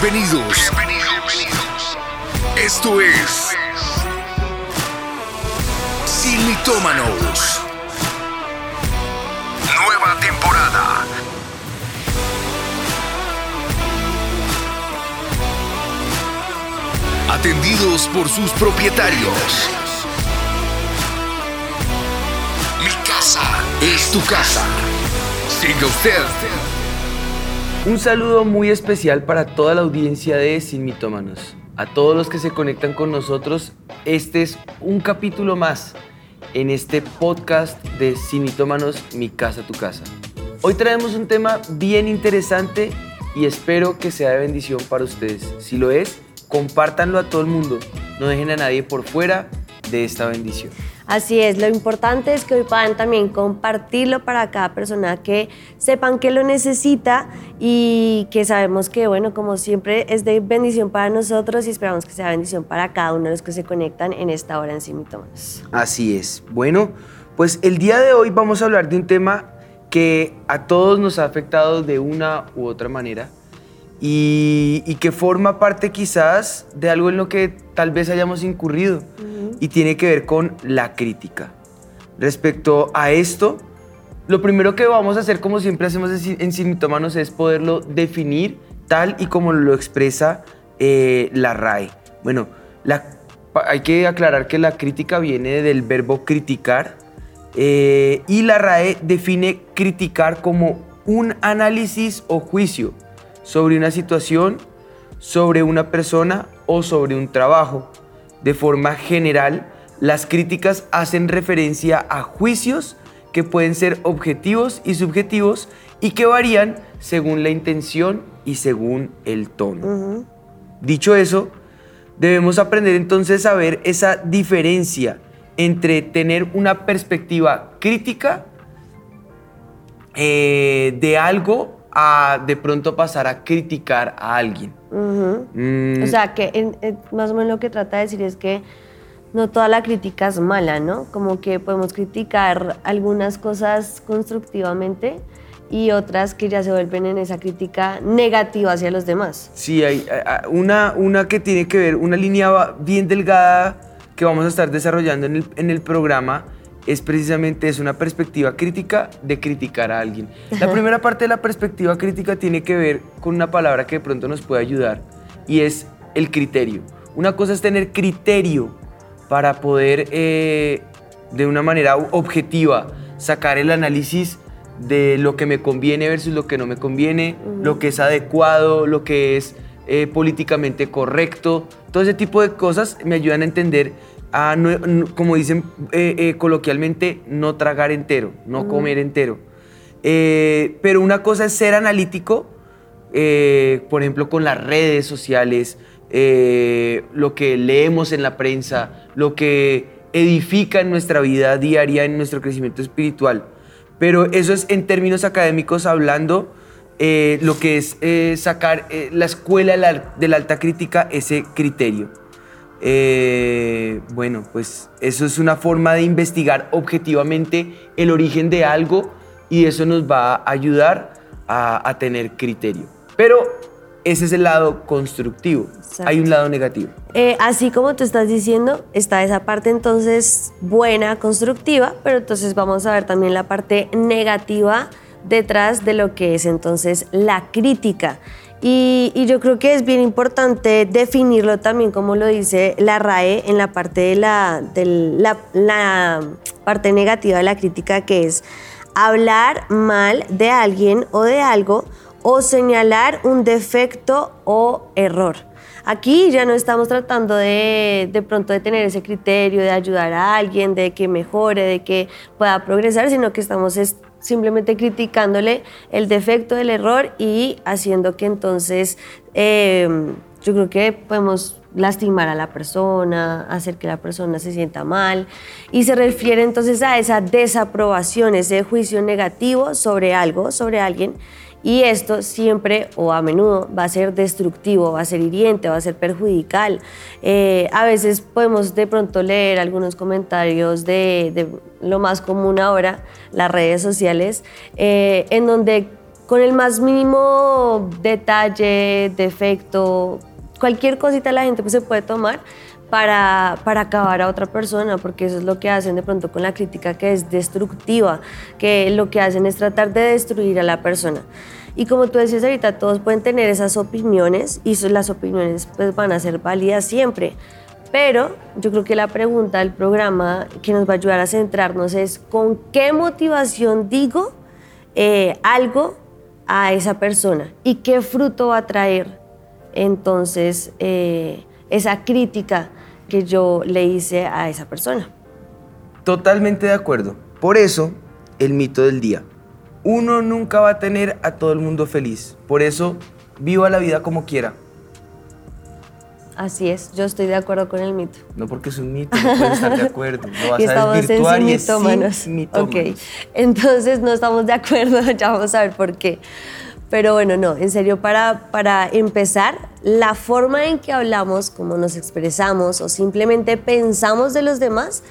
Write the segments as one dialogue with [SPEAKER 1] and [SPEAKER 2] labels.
[SPEAKER 1] Bienvenidos. Bienvenidos. Esto es Sin Mitómanos. Nueva temporada. Atendidos por sus propietarios. Mi casa es tu casa. Siga usted.
[SPEAKER 2] Un saludo muy especial para toda la audiencia de Sin Mitómanos. A todos los que se conectan con nosotros, este es un capítulo más en este podcast de Sin Mitómanos, Mi Casa, Tu Casa. Hoy traemos un tema bien interesante y espero que sea de bendición para ustedes. Si lo es, compártanlo a todo el mundo. No dejen a nadie por fuera de esta bendición.
[SPEAKER 3] Así es, lo importante es que hoy puedan también compartirlo para cada persona que sepan que lo necesita y que sabemos que, bueno, como siempre es de bendición para nosotros y esperamos que sea bendición para cada uno de los que se conectan en esta hora en Simitomas.
[SPEAKER 2] Así es. Bueno, pues el día de hoy vamos a hablar de un tema que a todos nos ha afectado de una u otra manera y, que forma parte quizás de algo en lo que tal vez hayamos incurrido y tiene que ver con la crítica. Respecto a esto, lo primero que vamos a hacer, como siempre hacemos en Sinitómanos, es poderlo definir tal y como lo expresa eh, la RAE. Bueno, hay que aclarar que la crítica viene del verbo criticar eh, y la RAE define criticar como un análisis o juicio sobre una situación, sobre una persona o sobre un trabajo. De forma general, las críticas hacen referencia a juicios que pueden ser objetivos y subjetivos y que varían según la intención y según el tono. Dicho eso, debemos aprender entonces a ver esa diferencia entre tener una perspectiva crítica eh, de algo a de pronto pasar a criticar a alguien.
[SPEAKER 3] Mm. O sea, que más o menos lo que trata de decir es que no toda la crítica es mala, ¿no? Como que podemos criticar algunas cosas constructivamente y otras que ya se vuelven en esa crítica negativa hacia los demás.
[SPEAKER 2] Sí, hay una, una que tiene que ver, una línea bien delgada que vamos a estar desarrollando en el, en el programa es precisamente es una perspectiva crítica de criticar a alguien. La primera parte de la perspectiva crítica tiene que ver con una palabra que de pronto nos puede ayudar y es el criterio. Una cosa es tener criterio para poder eh, de una manera objetiva sacar el análisis de lo que me conviene versus lo que no me conviene, lo que es adecuado, lo que es eh, políticamente correcto. Todo ese tipo de cosas me ayudan a entender como dicen eh, eh, coloquialmente, no tragar entero, no comer entero. Eh, pero una cosa es ser analítico, por ejemplo, con las redes sociales, lo que leemos en la prensa, lo que edifica en nuestra vida diaria, en nuestro crecimiento espiritual. Pero eso es en términos académicos hablando, lo que es sacar la escuela de la alta crítica, ese criterio. Eh, bueno, pues eso es una forma de investigar objetivamente el origen de algo y eso nos va a ayudar a, tener criterio. Pero ese es el lado constructivo. Hay un lado negativo.
[SPEAKER 3] Eh, así como tú estás diciendo, está esa parte entonces buena, constructiva, pero entonces vamos a ver también la parte negativa detrás de lo que es entonces la crítica. Y, yo creo que es bien importante definirlo también, como lo dice la RAE, en la parte de la, parte negativa de la crítica, que es hablar mal de alguien o de algo o señalar un defecto o error. Aquí ya no estamos tratando de, de pronto de tener ese criterio de ayudar a alguien, de que mejore, de que pueda progresar, sino que estamos simplemente criticándole el defecto, el error y haciendo que entonces em, yo creo que podemos lastimar a la persona, hacer que la persona se sienta mal. Y se refiere entonces a esa desaprobación, ese juicio negativo sobre algo, sobre alguien y esto siempre o a menudo va a ser destructivo, va a ser hiriente, va a ser perjudicial. Eh, a veces podemos de pronto leer algunos comentarios de, lo más común ahora, las redes sociales, eh, en donde con el más mínimo detalle, defecto, cualquier cosita la gente pues, se puede tomar para, para acabar a otra persona, porque eso es lo que hacen de pronto con la crítica que es destructiva, que lo que hacen es tratar de destruir a la persona. Y como tú decías ahorita, todos pueden tener esas opiniones y las opiniones pues, van a ser válidas siempre. Pero yo creo que la pregunta del programa que nos va a ayudar a centrarnos es con qué motivación digo eh, algo a esa persona y qué fruto va a traer entonces eh, esa crítica que yo le hice a esa persona.
[SPEAKER 2] Totalmente de acuerdo. Por eso, el mito del día. Uno nunca va a tener a todo el mundo feliz. Por eso, viva la vida como quiera.
[SPEAKER 3] Así es, yo estoy de acuerdo con el mito.
[SPEAKER 2] No porque es un mito, no puedes estar de acuerdo. Lo vas
[SPEAKER 3] y estamos
[SPEAKER 2] a desvirtuar
[SPEAKER 3] en
[SPEAKER 2] y
[SPEAKER 3] sí
[SPEAKER 2] es sin
[SPEAKER 3] mitómanos.
[SPEAKER 2] mitómanos.
[SPEAKER 3] Ok, entonces no estamos de acuerdo, ya vamos a ver por qué. Pero bueno, no, en serio, para, para empezar, la forma en que hablamos, cómo nos expresamos o simplemente pensamos de los demás,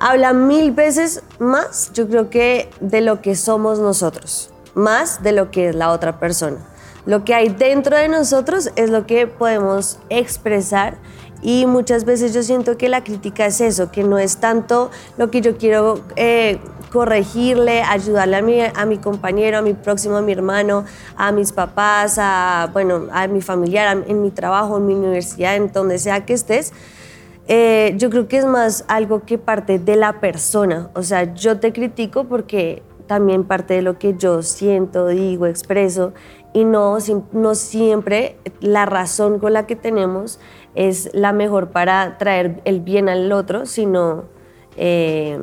[SPEAKER 3] habla mil veces más, yo creo que de lo que somos nosotros, más de lo que es la otra persona. Lo que hay dentro de nosotros es lo que podemos expresar y muchas veces yo siento que la crítica es eso, que no es tanto lo que yo quiero eh, corregirle, ayudarle a mi, a mi compañero, a mi próximo, a mi hermano, a mis papás, a, bueno, a mi familiar, a- en mi trabajo, en mi universidad, en donde sea que estés. Eh, yo creo que es más algo que parte de la persona. O sea, yo te critico porque también parte de lo que yo siento, digo, expreso, y no, no siempre la razón con la que tenemos es la mejor para traer el bien al otro, sino eh,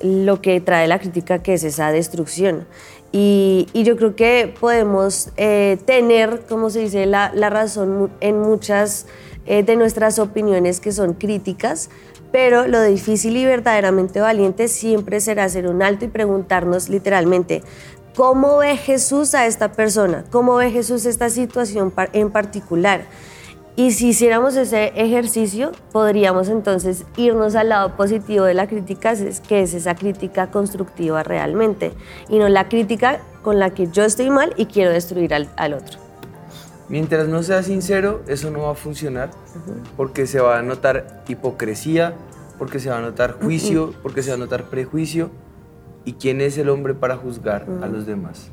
[SPEAKER 3] lo que trae la crítica, que es esa destrucción. Y, yo creo que podemos eh, tener, como se dice, la, razón en muchas eh, de nuestras opiniones que son críticas, pero lo difícil y verdaderamente valiente siempre será hacer un alto y preguntarnos literalmente, ¿cómo ve Jesús a esta persona? ¿Cómo ve Jesús esta situación en particular? Y si hiciéramos ese ejercicio, podríamos entonces irnos al lado positivo de la crítica, es- que es esa crítica constructiva realmente, y no la crítica con la que yo estoy mal y quiero destruir al, al otro.
[SPEAKER 2] Mientras no sea sincero, eso no va a funcionar porque se va a notar hipocresía, porque se va a notar juicio, porque se va a notar prejuicio. ¿Y quién es el hombre para juzgar a los demás?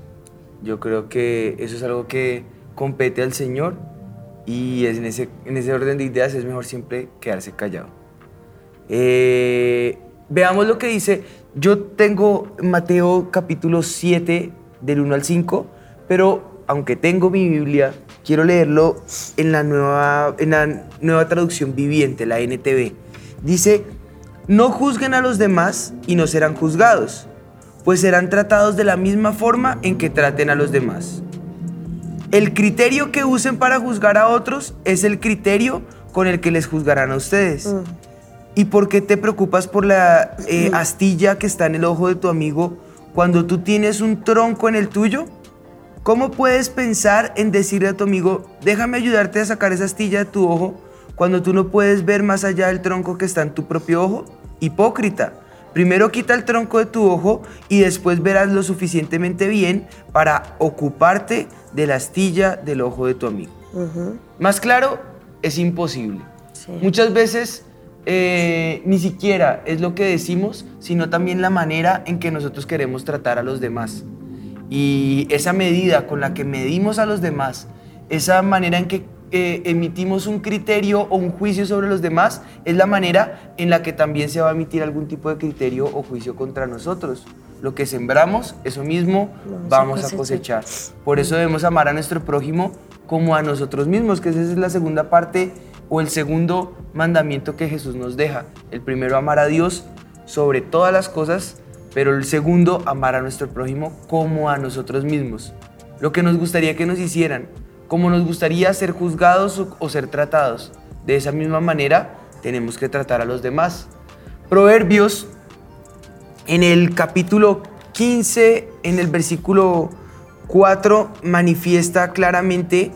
[SPEAKER 2] Yo creo que eso es algo que compete al Señor y es en, ese, en ese orden de ideas es mejor siempre quedarse callado. Eh, veamos lo que dice. Yo tengo Mateo capítulo 7 del 1 al 5, pero aunque tengo mi Biblia, quiero leerlo en la nueva, en la nueva traducción viviente, la NTV. Dice, no juzguen a los demás y no serán juzgados, pues serán tratados de la misma forma en que traten a los demás. El criterio que usen para juzgar a otros es el criterio con el que les juzgarán a ustedes. ¿Y por qué te preocupas por la eh, astilla que está en el ojo de tu amigo cuando tú tienes un tronco en el tuyo? ¿Cómo puedes pensar en decirle a tu amigo, déjame ayudarte a sacar esa astilla de tu ojo cuando tú no puedes ver más allá del tronco que está en tu propio ojo? Hipócrita. Primero quita el tronco de tu ojo y después verás lo suficientemente bien para ocuparte de la astilla del ojo de tu amigo. Más claro, es imposible.
[SPEAKER 3] Sí.
[SPEAKER 2] Muchas veces eh, ni siquiera es lo que decimos, sino también la manera en que nosotros queremos tratar a los demás. Y esa medida con la que medimos a los demás, esa manera en que eh, emitimos un criterio o un juicio sobre los demás, es la manera en la que también se va a emitir algún tipo de criterio o juicio contra nosotros. Lo que sembramos, eso mismo
[SPEAKER 3] Vamos a
[SPEAKER 2] vamos a
[SPEAKER 3] cosechar.
[SPEAKER 2] cosechar. Por eso debemos amar a nuestro prójimo como a nosotros mismos, que esa es la segunda parte o el segundo mandamiento que Jesús nos deja. El primero, amar a Dios sobre todas las cosas, pero el segundo, amar a nuestro prójimo como a nosotros mismos. Lo que nos gustaría que nos hicieran, como nos gustaría ser juzgados o, ser tratados. De esa misma manera tenemos que tratar a los demás. Proverbios en el capítulo 15, en el versículo 4, manifiesta claramente,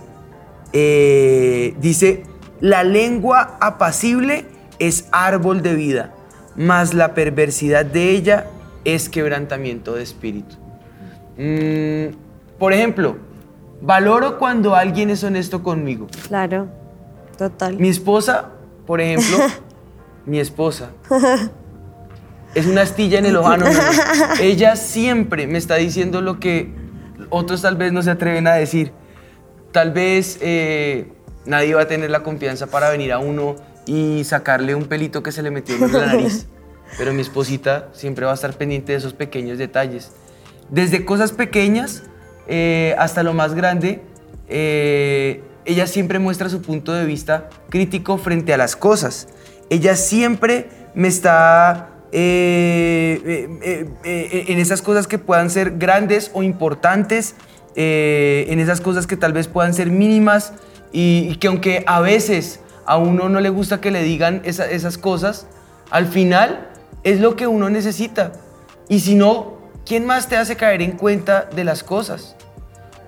[SPEAKER 2] eh, dice, la lengua apacible es árbol de vida, mas la perversidad de ella es quebrantamiento de espíritu. Mm, por ejemplo, valoro cuando alguien es honesto conmigo.
[SPEAKER 3] Claro, total.
[SPEAKER 2] Mi esposa, por ejemplo, mi esposa, es una astilla en el ojano. no, no. Ella siempre me está diciendo lo que otros tal vez no se atreven a decir. Tal vez eh, nadie va a tener la confianza para venir a uno y sacarle un pelito que se le metió en la nariz. Pero mi esposita siempre va a estar pendiente de esos pequeños detalles. Desde cosas pequeñas eh, hasta lo más grande, eh, ella siempre muestra su punto de vista crítico frente a las cosas. Ella siempre me está eh, en esas cosas que puedan ser grandes o importantes, en esas cosas que tal vez puedan ser mínimas y, que aunque a veces a uno no le gusta que le digan esa- esas cosas, al final es lo que uno necesita. Y si no, ¿quién más te hace caer en cuenta de las cosas?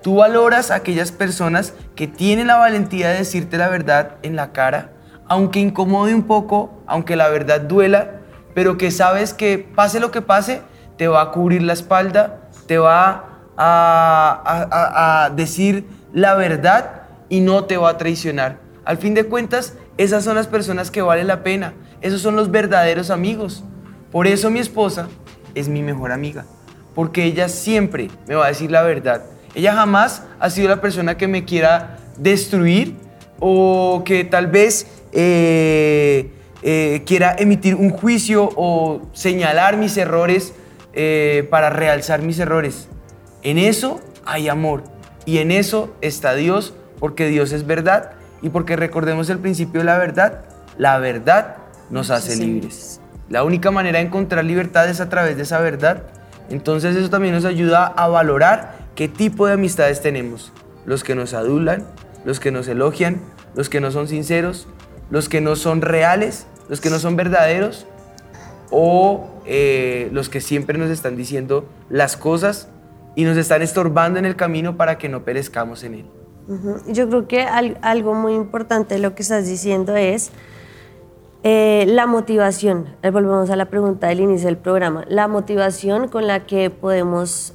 [SPEAKER 2] Tú valoras a aquellas personas que tienen la valentía de decirte la verdad en la cara, aunque incomode un poco, aunque la verdad duela, pero que sabes que pase lo que pase, te va a cubrir la espalda, te va a, a- a- a decir la verdad y no te va a traicionar. Al fin de cuentas, esas son las personas que valen la pena, esos son los verdaderos amigos. Por eso mi esposa es mi mejor amiga, porque ella siempre me va a decir la verdad. Ella jamás ha sido la persona que me quiera destruir o que tal vez eh, eh, quiera emitir un juicio o señalar mis errores eh, para realzar mis errores. En eso hay amor y en eso está Dios, porque Dios es verdad y porque recordemos el principio de la verdad, la verdad nos hace
[SPEAKER 3] hace
[SPEAKER 2] libres. La única manera de encontrar libertad es a través de esa verdad. Entonces eso también nos ayuda a valorar qué tipo de amistades tenemos. Los que nos adulan, los que nos elogian, los que no son sinceros, los que no son reales, los que no son verdaderos o eh, los que siempre nos están diciendo las cosas y nos están estorbando en el camino para que no perezcamos en él.
[SPEAKER 3] Yo creo que al- algo muy importante de lo que estás diciendo es eh, la motivación. Eh, Volvemos a la pregunta del inicio del programa. La motivación con la que podemos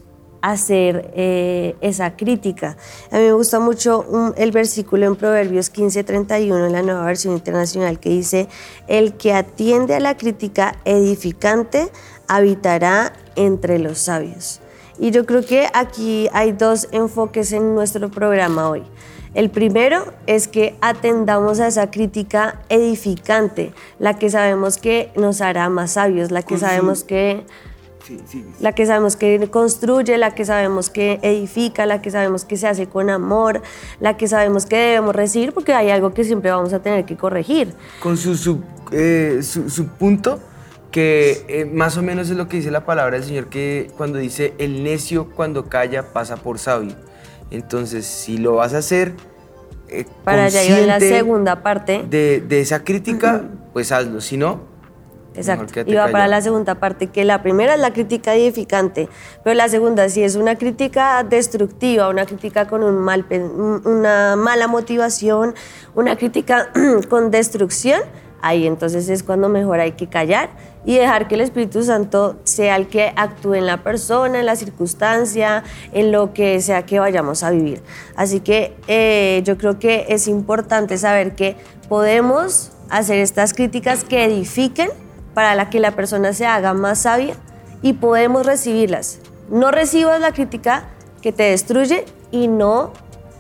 [SPEAKER 3] hacer eh, esa crítica. A mí me gusta mucho un- el versículo en Proverbios 15:31 en la nueva versión internacional que dice, el que atiende a la crítica edificante habitará entre los sabios. Y yo creo que aquí hay dos enfoques en nuestro programa hoy. El primero es que atendamos a esa crítica edificante, la que sabemos que nos hará más sabios, la que sabemos que
[SPEAKER 2] Sí, sí.
[SPEAKER 3] la que sabemos que construye, la que sabemos que edifica, la que sabemos que se hace con amor, la que sabemos que debemos recibir, porque hay algo que siempre vamos a tener que corregir.
[SPEAKER 2] Con su, eh, su, su punto, que eh, más o menos es lo que dice la palabra del Señor, que cuando dice el necio cuando calla pasa por sabio. Entonces, si lo vas a hacer... eh,
[SPEAKER 3] Para allá iba en la segunda parte.
[SPEAKER 2] De, de esa crítica, pues hazlo. Si no,
[SPEAKER 3] Exacto. Iba para
[SPEAKER 2] callado.
[SPEAKER 3] la segunda parte, que la primera es la crítica edificante, pero la segunda, si es una crítica destructiva, una crítica con un mal, una mala motivación, una crítica con destrucción, ahí entonces es cuando mejor hay que callar y dejar que el Espíritu Santo sea el que actúe en la persona, en la circunstancia, en lo que sea que vayamos a vivir. Así que eh, yo creo que es importante saber que podemos hacer estas críticas que edifiquen para la que la persona se haga más sabia y podemos recibirlas. No recibas la crítica que te destruye y no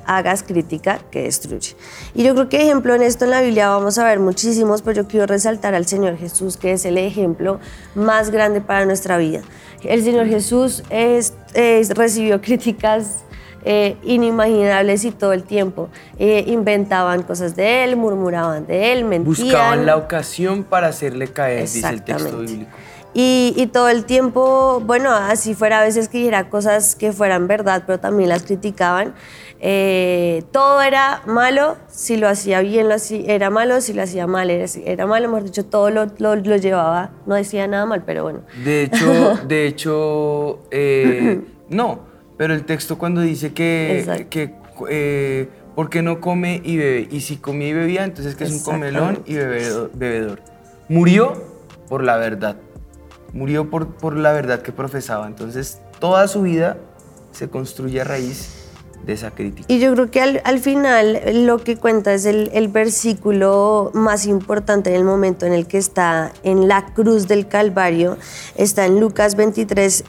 [SPEAKER 3] hagas crítica que destruye. Y yo creo que ejemplo en esto en la Biblia vamos a ver muchísimos, pero yo quiero resaltar al Señor Jesús, que es el ejemplo más grande para nuestra vida. El Señor Jesús es- es- recibió críticas eh, inimaginables y todo el tiempo. Eh, inventaban cosas de él, murmuraban de él, mentían.
[SPEAKER 2] buscaban la ocasión para hacerle caer, dice el texto bíblico.
[SPEAKER 3] Y, y todo el tiempo, bueno, así fuera a veces que dijera cosas que fueran verdad, pero también las criticaban. Eh, todo era malo, si lo hacía bien lo hacía, era malo, si lo hacía mal era, era malo, mejor dicho, todo lo, lo- lo llevaba, no decía nada mal, pero bueno.
[SPEAKER 2] De hecho, de hecho, eh, no, pero el texto cuando dice que, que eh, ¿por qué no come y bebe? Y si comía y bebía, entonces que es un comelón y bebedor. bebedor. Murió por la verdad, murió por, por la verdad que profesaba. Entonces, toda su vida se construye a raíz de esa crítica.
[SPEAKER 3] Y yo creo que al, final lo que cuenta es el, versículo más importante en el momento en el que está en la cruz del Calvario. Está en Lucas 23,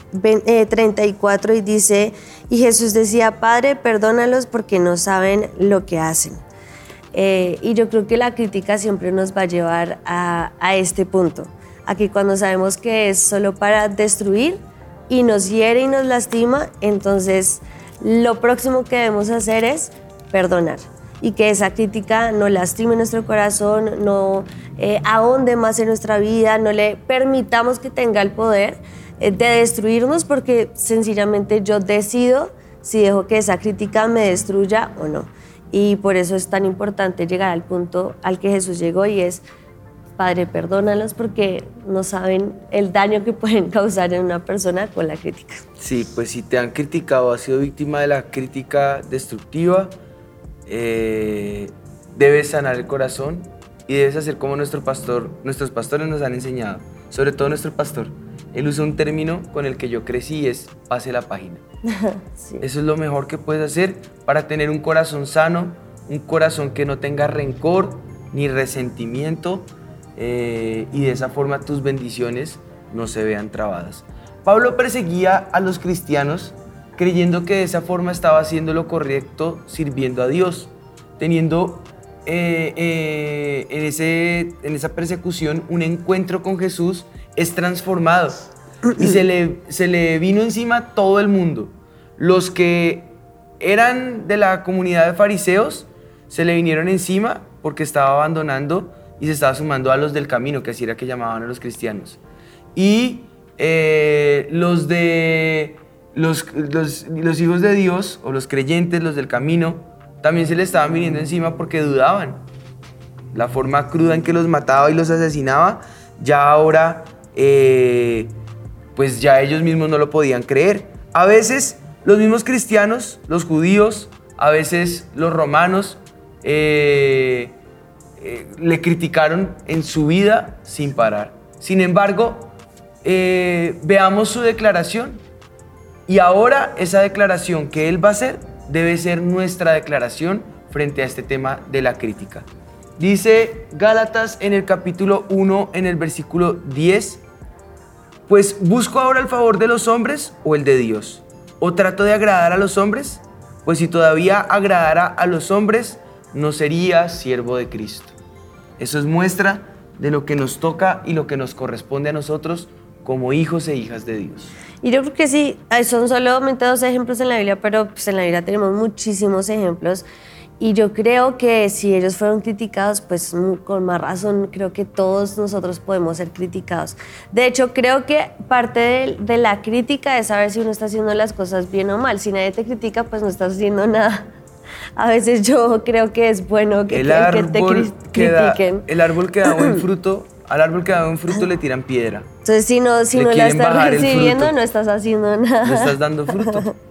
[SPEAKER 3] 34 eh, y dice, y Jesús decía, Padre, perdónalos porque no saben lo que hacen. Eh, y yo creo que la crítica siempre nos va a llevar a, a este punto. Aquí cuando sabemos que es solo para destruir y nos hiere y nos lastima, entonces lo próximo que debemos hacer es perdonar y que esa crítica no lastime nuestro corazón, no eh, ahonde más en nuestra vida, no le permitamos que tenga el poder eh, de destruirnos porque sencillamente yo decido si dejo que esa crítica me destruya o no. Y por eso es tan importante llegar al punto al que Jesús llegó y es Padre, perdónalos porque no saben el daño que pueden causar en una persona con la crítica.
[SPEAKER 2] Sí, pues si te han criticado, has sido víctima de la crítica destructiva, eh, debes sanar el corazón y debes hacer como nuestro pastor, nuestros pastores nos han enseñado, sobre todo nuestro pastor. Él usa un término con el que yo crecí y es pase la página. Eso es lo mejor que puedes hacer para tener un corazón sano, un corazón que no tenga rencor ni resentimiento, eh, y de esa forma tus bendiciones no se vean trabadas. Pablo perseguía a los cristianos creyendo que de esa forma estaba haciendo lo correcto sirviendo a Dios, teniendo eh, eh, en, ese, en esa persecución un encuentro con Jesús, es transformado y se le, se le vino encima todo el mundo. Los que eran de la comunidad de fariseos se le vinieron encima porque estaba abandonando y se estaba sumando a los del camino, que así era que llamaban a los cristianos. Y eh, los de los, los, hijos de Dios, o los creyentes, los del camino, también se le estaban viniendo encima porque dudaban. La forma cruda en que los mataba y los asesinaba, ya ahora, eh, pues ya ellos mismos no lo podían creer. A veces los mismos cristianos, los judíos, a veces los romanos, eh, eh, le criticaron en su vida sin parar. Sin embargo, eh, veamos su declaración y ahora esa declaración que él va a hacer debe ser nuestra declaración frente a este tema de la crítica. Dice Gálatas en el capítulo 1, en el versículo 10, pues busco ahora el favor de los hombres o el de Dios. ¿O trato de agradar a los hombres? Pues si todavía agradara a los hombres, no sería siervo de Cristo. Eso es muestra de lo que nos toca y lo que nos corresponde a nosotros como hijos e hijas de Dios.
[SPEAKER 3] Y yo creo que sí, son solamente dos ejemplos en la Biblia, pero pues en la Biblia tenemos muchísimos ejemplos. Y yo creo que si ellos fueron criticados, pues con más razón creo que todos nosotros podemos ser criticados. De hecho, creo que parte de, de, la crítica es saber si uno está haciendo las cosas bien o mal. Si nadie te critica, pues no estás haciendo nada a veces yo creo que es bueno que,
[SPEAKER 2] el te critiquen. el árbol que da buen fruto, al árbol que da buen fruto le tiran piedra.
[SPEAKER 3] Entonces, si no, si no la estás recibiendo, no estás haciendo nada.
[SPEAKER 2] No estás dando fruto.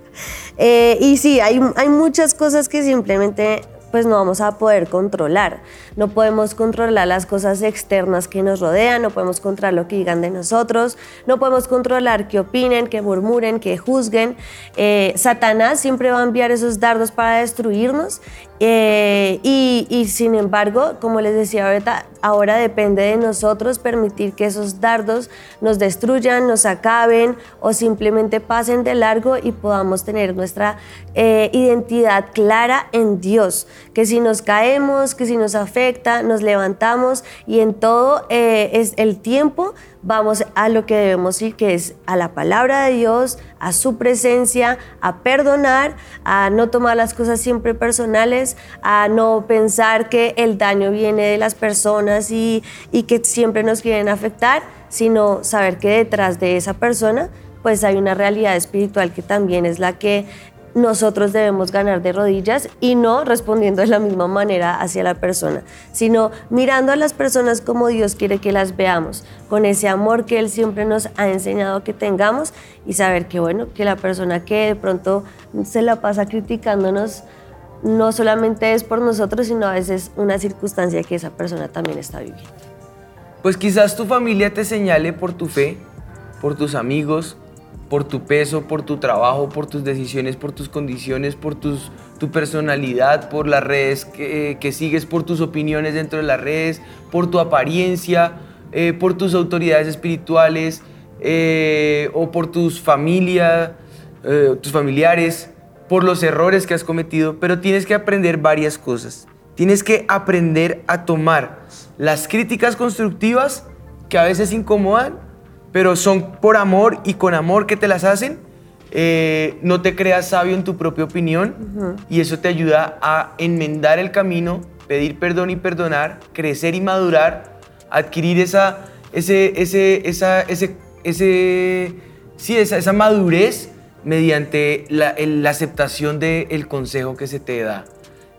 [SPEAKER 3] Eh, y sí, hay, hay muchas cosas que simplemente pues no vamos a poder controlar. No podemos controlar las cosas externas que nos rodean, no podemos controlar lo que digan de nosotros, no podemos controlar qué opinen, que murmuren, que juzguen. Eh, Satanás siempre va a enviar esos dardos para destruirnos eh, y, sin embargo, como les decía ahorita, ahora depende de nosotros permitir que esos dardos nos destruyan, nos acaben o simplemente pasen de largo y podamos tener nuestra eh, identidad clara en Dios. Que si nos caemos, que si nos afecta, nos levantamos y en todo eh, es el tiempo vamos a lo que debemos ir, que es a la palabra de Dios, a su presencia, a perdonar, a no tomar las cosas siempre personales, a no pensar que el daño viene de las personas y, y que siempre nos quieren afectar, sino saber que detrás de esa persona pues hay una realidad espiritual que también es la que nosotros debemos ganar de rodillas y no respondiendo de la misma manera hacia la persona, sino mirando a las personas como Dios quiere que las veamos, con ese amor que Él siempre nos ha enseñado que tengamos y saber que bueno, que la persona que de pronto se la pasa criticándonos no solamente es por nosotros, sino a veces una circunstancia que esa persona también está viviendo.
[SPEAKER 2] Pues quizás tu familia te señale por tu fe, por tus amigos, por tu peso, por tu trabajo, por tus decisiones, por tus condiciones, por tus, tu personalidad, por las redes que, que sigues, por tus opiniones dentro de las redes, por tu apariencia, eh, por tus autoridades espirituales eh, o por tus familia, eh, tus familiares, por los errores que has cometido, pero tienes que aprender varias cosas. Tienes que aprender a tomar las críticas constructivas que a veces incomodan pero son por amor y con amor que te las hacen. Eh, no te creas sabio en tu propia opinión y eso te ayuda a enmendar el camino, pedir perdón y perdonar, crecer y madurar, adquirir esa, ese, ese, esa, ese, ese, sí, esa, esa madurez mediante la, la aceptación del consejo que se te da.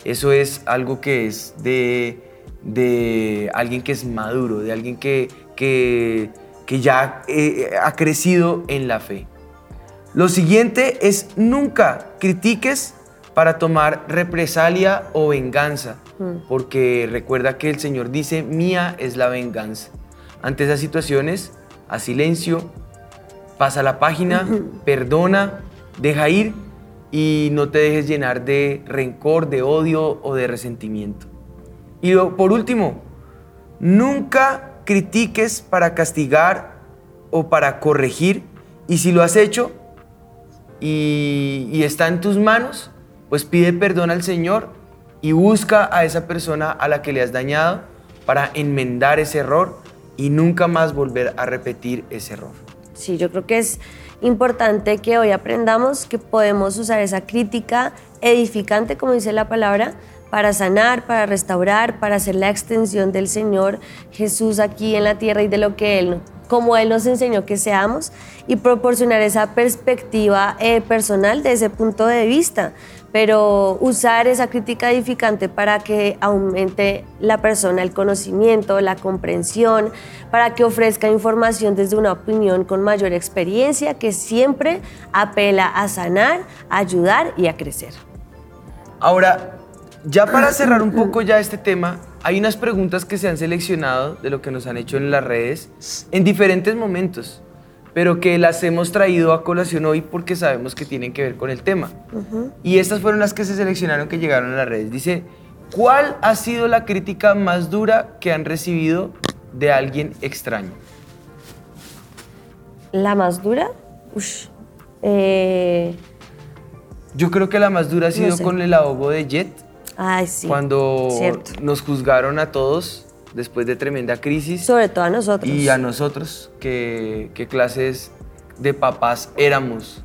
[SPEAKER 2] Eso es algo que es de, de alguien que es maduro, de alguien que, que que ya eh, ha crecido en la fe. Lo siguiente es nunca critiques para tomar represalia o venganza, mm. porque recuerda que el Señor dice, mía es la venganza. Ante esas situaciones, a silencio, pasa la página, perdona, deja ir y no te dejes llenar de rencor, de odio o de resentimiento. Y por último, nunca critiques para castigar o para corregir. Y si lo has hecho y, está en tus manos, pues pide perdón al Señor y busca a esa persona a la que le has dañado para enmendar ese error y nunca más volver a repetir ese error.
[SPEAKER 3] Sí, yo creo que es importante que hoy aprendamos que podemos usar esa crítica edificante, como dice la palabra, para sanar, para restaurar, para hacer la extensión del Señor Jesús aquí en la tierra y de lo que Él, como Él nos enseñó que seamos y proporcionar esa perspectiva eh, personal de ese punto de vista. Pero usar esa crítica edificante para que aumente la persona el conocimiento, la comprensión, para que ofrezca información desde una opinión con mayor experiencia que siempre apela a sanar, a ayudar y a crecer.
[SPEAKER 2] Ahora, ya para cerrar un poco ya este tema, hay unas preguntas que se han seleccionado de lo que nos han hecho en las redes en diferentes momentos, pero que las hemos traído a colación hoy porque sabemos que tienen que ver con el tema. Y estas fueron las que se seleccionaron que llegaron a las redes. Dice, ¿cuál ha sido la crítica más dura que han recibido de alguien extraño?
[SPEAKER 3] ¿La más dura? Eh,
[SPEAKER 2] Yo creo que la más dura ha sido con el ahogo de Jet
[SPEAKER 3] Ay, sí.
[SPEAKER 2] Cuando nos juzgaron a todos después de tremenda crisis.
[SPEAKER 3] Sobre todo a nosotros.
[SPEAKER 2] Y a nosotros, qué, clases de papás éramos,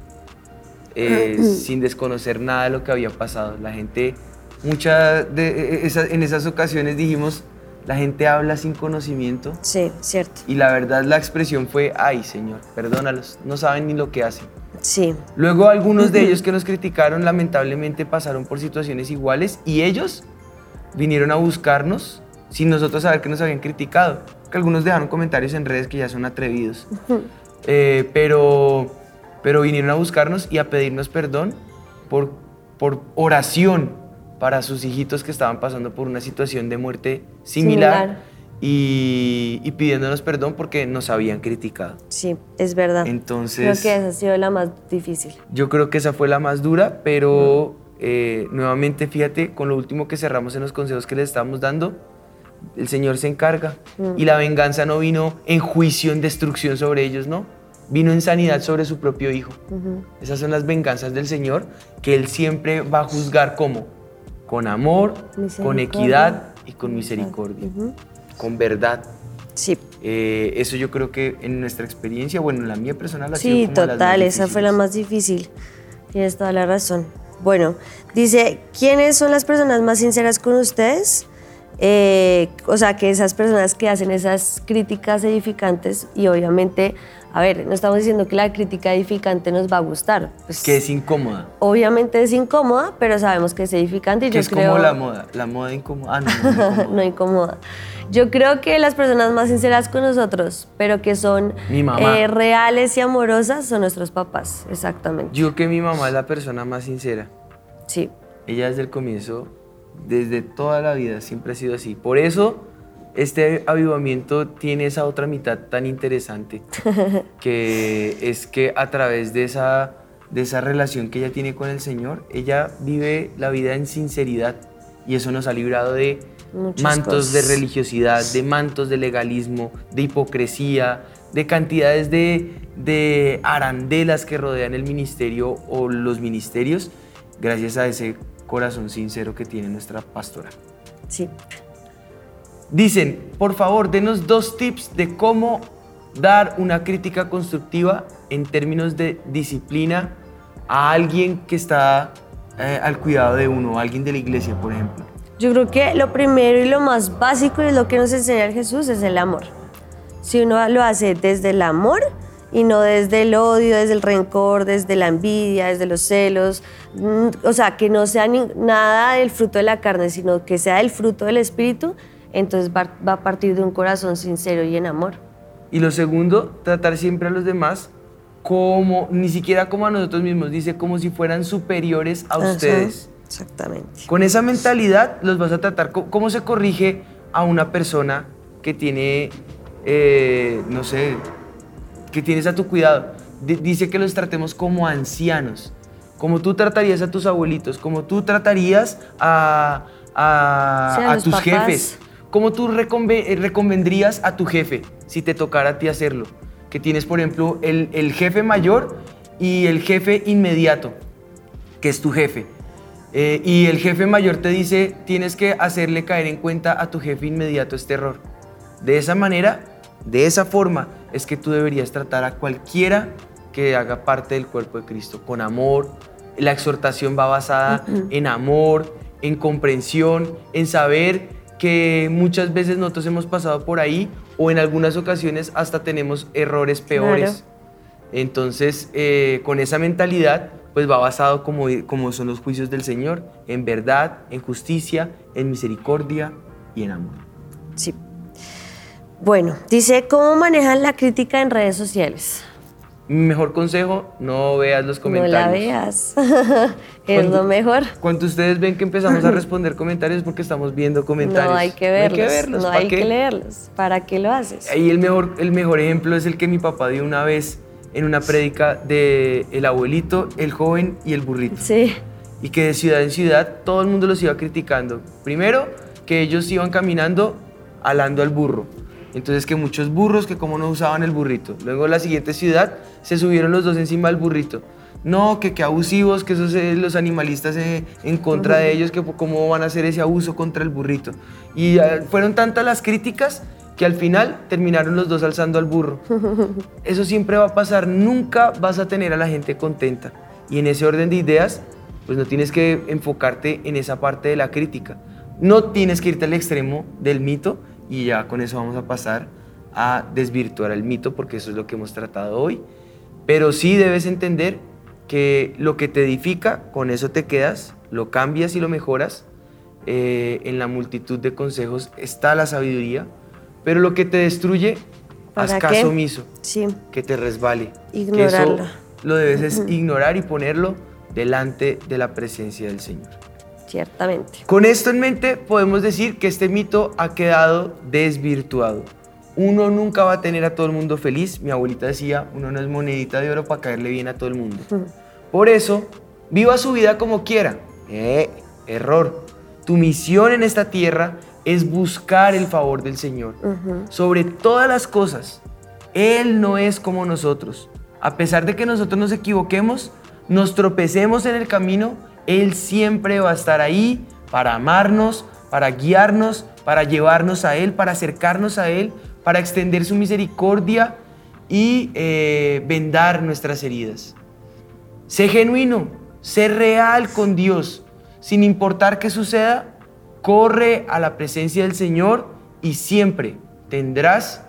[SPEAKER 2] eh, sin desconocer nada de lo que había pasado. La gente, muchas de e, e, en esas ocasiones dijimos, la gente habla sin conocimiento.
[SPEAKER 3] Sí, cierto.
[SPEAKER 2] Y la verdad la expresión fue, ay Señor, perdónalos, no saben ni lo que hacen.
[SPEAKER 3] Sí.
[SPEAKER 2] Luego algunos de ellos que nos criticaron lamentablemente pasaron por situaciones iguales y ellos vinieron a buscarnos sin nosotros saber que nos habían criticado. Que algunos dejaron comentarios en redes que ya son atrevidos. Eh, pero, pero vinieron a buscarnos y a pedirnos perdón por, por oración para sus hijitos que estaban pasando por una situación de muerte similar y, pidiéndonos perdón porque nos habían criticado.
[SPEAKER 3] Sí, es verdad.
[SPEAKER 2] Entonces...
[SPEAKER 3] Creo que esa ha sido la más difícil.
[SPEAKER 2] Yo creo que esa fue la más dura, pero eh, nuevamente fíjate, con lo último que cerramos en los consejos que les estamos dando, el Señor se encarga. Mm. Y la venganza no vino en juicio, en destrucción sobre ellos, no. Vino en sanidad sobre su propio Hijo. Esas son las venganzas del Señor que Él siempre va a juzgar como con amor, con equidad y con misericordia con verdad.
[SPEAKER 3] Sí.
[SPEAKER 2] Eh, eso yo creo que en nuestra experiencia, bueno, en la mía personal ha
[SPEAKER 3] sí, total, esa fue la más difícil. Tienes toda la razón. Bueno, dice, ¿quiénes son las personas más sinceras con ustedes? Eh, o sea, que esas personas que hacen esas críticas edificantes y obviamente, a ver, no estamos diciendo que la crítica edificante nos va a gustar.
[SPEAKER 2] Pues, que es incómoda.
[SPEAKER 3] Obviamente es incómoda, pero sabemos que es edificante y
[SPEAKER 2] que es como la moda, la moda incómoda. Ah, no,
[SPEAKER 3] no incómoda. Yo creo que las personas más sinceras con nosotros, pero que son eh, reales y amorosas, son nuestros papás, exactamente.
[SPEAKER 2] Yo creo que mi mamá es la persona más sincera.
[SPEAKER 3] Sí.
[SPEAKER 2] Ella desde el comienzo, desde toda la vida, siempre ha sido así. Por eso este avivamiento tiene esa otra mitad tan interesante, que es que a través de esa, de esa relación que ella tiene con el Señor, ella vive la vida en sinceridad y eso nos ha librado de
[SPEAKER 3] Muchas
[SPEAKER 2] mantos de religiosidad, de mantos de legalismo, de hipocresía, de cantidades de, de arandelas que rodean el ministerio o los ministerios, gracias a ese corazón sincero que tiene nuestra pastora.
[SPEAKER 3] Sí.
[SPEAKER 2] Dicen, por favor, denos dos tips de cómo dar una crítica constructiva en términos de disciplina a alguien que está eh, al cuidado de uno, a alguien de la iglesia, por ejemplo.
[SPEAKER 3] Yo creo que lo primero y lo más básico y lo que nos enseña el Jesús es el amor. Si uno lo hace desde el amor y no desde el odio, desde el rencor, desde la envidia, desde los celos, mm, o sea, que no sea ni- nada del fruto de la carne, sino que sea el fruto del Espíritu, entonces va, va a partir de un corazón sincero y en amor.
[SPEAKER 2] Y lo segundo, tratar siempre a los demás como, ni siquiera como a nosotros mismos, dice como si fueran superiores a
[SPEAKER 3] Ajá,
[SPEAKER 2] ustedes.
[SPEAKER 3] Exactamente.
[SPEAKER 2] Con esa mentalidad los vas a tratar. ¿Cómo se corrige a una persona que tiene, eh, no sé, que tienes a tu cuidado? Di- dice que los tratemos como ancianos, como tú tratarías a tus abuelitos, como tú tratarías a, a-
[SPEAKER 3] Sí, a
[SPEAKER 2] a
[SPEAKER 3] los
[SPEAKER 2] tus
[SPEAKER 3] papás.
[SPEAKER 2] jefes, como tú reconve- eh, reconvendrías a tu jefe si te tocara a ti hacerlo. Que tienes, por ejemplo, el, el jefe mayor y el jefe inmediato que es tu jefe. Eh, y el jefe mayor te dice, tienes que hacerle caer en cuenta a tu jefe inmediato este error. De esa manera, de esa forma, es que tú deberías tratar a cualquiera que haga parte del cuerpo de Cristo, con amor. La exhortación va basada en amor, en comprensión, en saber que muchas veces nosotros hemos pasado por ahí o en algunas ocasiones hasta tenemos errores peores. Entonces, eh, con esa mentalidad, pues va basado como, como son los juicios del Señor, en verdad, en justicia, en misericordia y en amor.
[SPEAKER 3] Sí. Bueno, dice, ¿cómo manejan la crítica en redes sociales?
[SPEAKER 2] Mi mejor consejo, no veas los comentarios.
[SPEAKER 3] No la veas. es
[SPEAKER 2] Cuando-
[SPEAKER 3] lo mejor.
[SPEAKER 2] Cuando ustedes ven que empezamos a responder comentarios porque estamos viendo comentarios.
[SPEAKER 3] No hay que verlos.
[SPEAKER 2] No hay que verlos.
[SPEAKER 3] No
[SPEAKER 2] ¿para
[SPEAKER 3] hay
[SPEAKER 2] qué?
[SPEAKER 3] que leerlos. ¿Para qué lo haces?
[SPEAKER 2] Ahí el mejor, el mejor ejemplo es el que mi papá dio una vez en una prédica de el abuelito, el joven y el burrito.
[SPEAKER 3] Sí.
[SPEAKER 2] y que de ciudad en ciudad todo el mundo los iba criticando. Primero, que ellos iban caminando alando al burro. Entonces que muchos burros que como no usaban el burrito. Luego la siguiente ciudad se subieron los dos encima del burrito. No, que qué abusivos, que esos eh, los animalistas eh, en contra de ellos, que cómo van a hacer ese abuso contra el burrito. Y eh, fueron tantas las críticas que al final terminaron los dos alzando al burro. Eso siempre va a pasar, nunca vas a tener a la gente contenta. Y en ese orden de ideas, pues no tienes que enfocarte en esa parte de la crítica. No tienes que irte al extremo del mito y ya con eso vamos a pasar a desvirtuar el mito porque eso es lo que hemos tratado hoy. Pero sí debes entender que lo que te edifica, con eso te quedas, lo cambias y lo mejoras. Eh, en la multitud de consejos está la sabiduría, pero lo que te destruye, haz
[SPEAKER 3] ¿Para
[SPEAKER 2] caso
[SPEAKER 3] qué?
[SPEAKER 2] omiso
[SPEAKER 3] Sí.
[SPEAKER 2] que te resbale.
[SPEAKER 3] Ignorarlo.
[SPEAKER 2] Que eso lo debes es ignorar y ponerlo delante de la presencia del Señor.
[SPEAKER 3] Ciertamente.
[SPEAKER 2] Con esto en mente podemos decir que este mito ha quedado desvirtuado. Uno nunca va a tener a todo el mundo feliz. Mi abuelita decía, uno no es monedita de oro para caerle bien a todo el mundo. Por eso, viva su vida como quiera. Eh, error. Tu misión en esta tierra es buscar el favor del Señor. Sobre todas las cosas. Él no es como nosotros. A pesar de que nosotros nos equivoquemos, nos tropecemos en el camino, Él siempre va a estar ahí para amarnos, para guiarnos, para llevarnos a Él, para acercarnos a Él, para extender su misericordia y eh, vendar nuestras heridas. Sé genuino, sé real con Dios. Sin importar qué suceda, corre a la presencia del Señor y siempre tendrás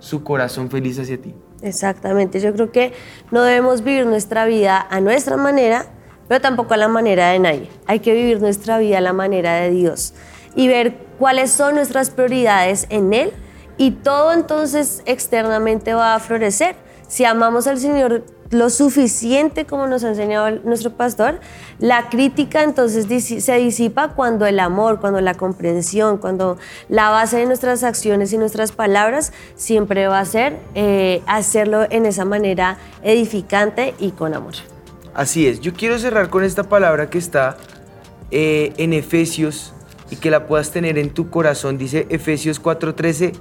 [SPEAKER 2] su corazón feliz hacia ti.
[SPEAKER 3] Exactamente. Yo creo que no debemos vivir nuestra vida a nuestra manera, pero tampoco a la manera de nadie. Hay que vivir nuestra vida a la manera de Dios y ver cuáles son nuestras prioridades en Él y todo entonces externamente va a florecer. Si amamos al Señor lo suficiente como nos ha enseñado nuestro pastor, la crítica entonces se disipa cuando el amor, cuando la comprensión, cuando la base de nuestras acciones y nuestras palabras siempre va a ser eh, hacerlo en esa manera edificante y con amor.
[SPEAKER 2] Así es, yo quiero cerrar con esta palabra que está eh, en Efesios y que la puedas tener en tu corazón. Dice Efesios 4:13,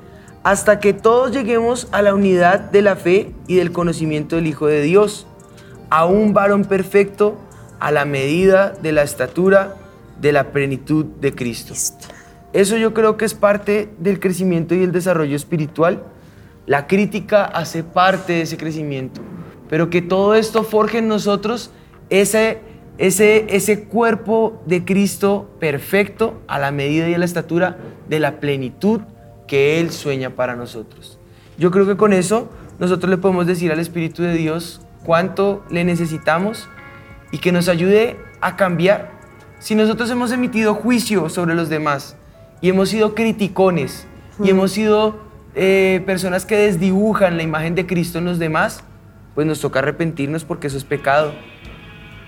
[SPEAKER 2] hasta que todos lleguemos a la unidad de la fe y del conocimiento del Hijo de Dios, a un varón perfecto a la medida de la estatura de la plenitud de Cristo. Eso yo creo que es parte del crecimiento y el desarrollo espiritual. La crítica hace parte de ese crecimiento, pero que todo esto forje en nosotros ese, ese, ese cuerpo de Cristo perfecto a la medida y a la estatura de la plenitud que Él sueña para nosotros. Yo creo que con eso nosotros le podemos decir al Espíritu de Dios cuánto le necesitamos y que nos ayude a cambiar. Si nosotros hemos emitido juicio sobre los demás y hemos sido criticones y hemos sido eh, personas que desdibujan la imagen de Cristo en los demás, pues nos toca arrepentirnos porque eso es pecado.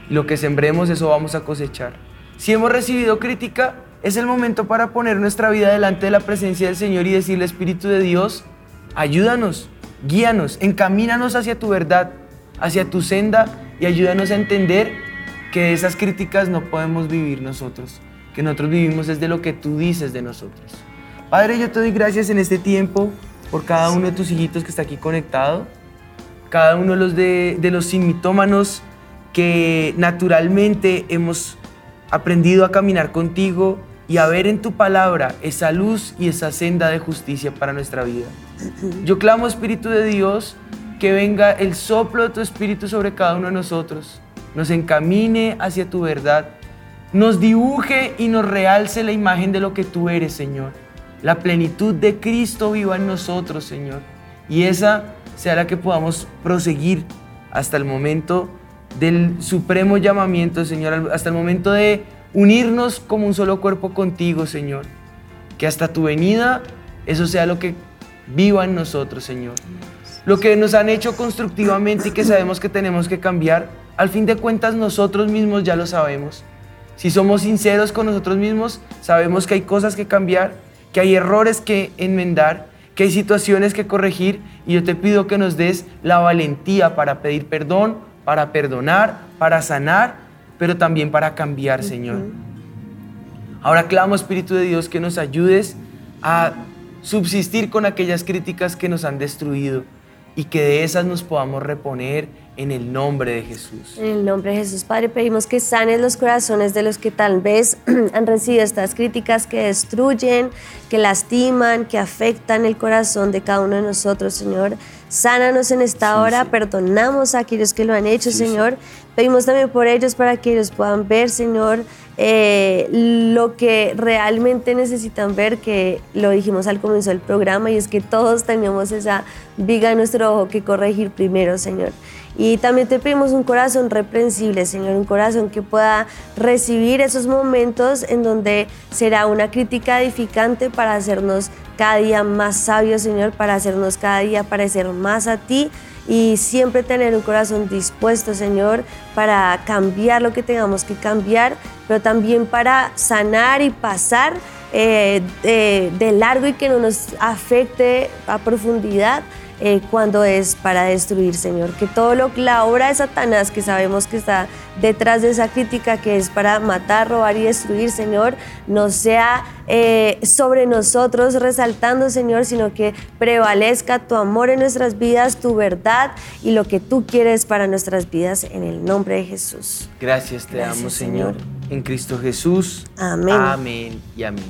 [SPEAKER 2] Lo que sembremos, eso vamos a cosechar. Si hemos recibido crítica, es el momento para poner nuestra vida delante de la presencia del Señor y decirle, Espíritu de Dios, ayúdanos, guíanos, encamínanos hacia tu verdad, hacia tu senda y ayúdanos a entender que esas críticas no podemos vivir nosotros, que nosotros vivimos es de lo que tú dices de nosotros. Padre, yo te doy gracias en este tiempo por cada uno de tus hijitos que está aquí conectado, cada uno de los, de, de los simitómanos que naturalmente hemos aprendido a caminar contigo, y a ver en tu palabra esa luz y esa senda de justicia para nuestra vida. Yo clamo, Espíritu de Dios, que venga el soplo de tu Espíritu sobre cada uno de nosotros, nos encamine hacia tu verdad, nos dibuje y nos realce la imagen de lo que tú eres, Señor. La plenitud de Cristo viva en nosotros, Señor. Y esa sea la que podamos proseguir hasta el momento del supremo llamamiento, Señor, hasta el momento de unirnos como un solo cuerpo contigo, Señor. Que hasta tu venida eso sea lo que viva en nosotros, Señor. Lo que nos han hecho constructivamente y que sabemos que tenemos que cambiar, al fin de cuentas nosotros mismos ya lo sabemos. Si somos sinceros con nosotros mismos, sabemos que hay cosas que cambiar, que hay errores que enmendar, que hay situaciones que corregir y yo te pido que nos des la valentía para pedir perdón, para perdonar, para sanar pero también para cambiar, Señor. Ahora clamo, Espíritu de Dios, que nos ayudes a subsistir con aquellas críticas que nos han destruido y que de esas nos podamos reponer en el nombre de Jesús.
[SPEAKER 3] En el nombre de Jesús, Padre, pedimos que sanes los corazones de los que tal vez han recibido estas críticas que destruyen, que lastiman, que afectan el corazón de cada uno de nosotros, Señor. Sánanos en esta hora, perdonamos a aquellos que lo han hecho, Señor. Pedimos también por ellos para que ellos puedan ver, Señor, eh, lo que realmente necesitan ver, que lo dijimos al comienzo del programa, y es que todos tenemos esa viga en nuestro ojo que corregir primero, Señor. Y también te pedimos un corazón reprensible, Señor, un corazón que pueda recibir esos momentos en donde será una crítica edificante para hacernos cada día más sabios, Señor, para hacernos cada día parecer más a ti y siempre tener un corazón dispuesto, Señor, para cambiar lo que tengamos que cambiar, pero también para sanar y pasar eh, de largo y que no nos afecte a profundidad eh, cuando es para destruir, Señor. Que todo lo la obra de Satanás, que sabemos que está detrás de esa crítica, que es para matar, robar y destruir, Señor, no sea eh, sobre nosotros resaltando, Señor, sino que prevalezca tu amor en nuestras vidas, tu verdad y lo que tú quieres para nuestras vidas en el nombre de Jesús.
[SPEAKER 2] Gracias te damos, Señor. En Cristo Jesús.
[SPEAKER 3] Amén.
[SPEAKER 2] Amén y amén.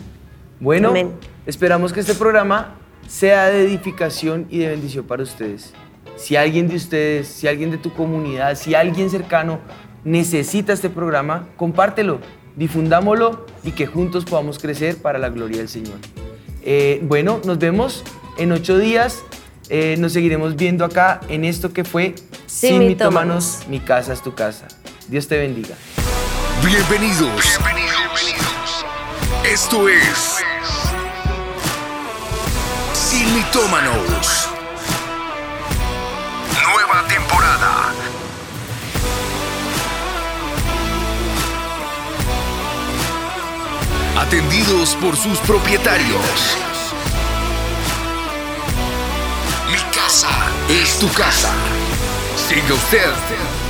[SPEAKER 2] Bueno, esperamos que este programa sea de edificación y de bendición para ustedes. Si alguien de ustedes, si alguien de tu comunidad, si alguien cercano necesita este programa, compártelo, difundámoslo y que juntos podamos crecer para la gloria del Señor. Eh, bueno, nos vemos en ocho días. Eh, nos seguiremos viendo acá en esto que fue
[SPEAKER 3] Sin, mitómanos,
[SPEAKER 2] mi casa es tu casa. Dios te bendiga.
[SPEAKER 1] Bienvenidos. Bienvenidos. Esto es y mitómanos. Nueva temporada.
[SPEAKER 2] Atendidos por sus propietarios. Mi casa es tu casa. Siga usted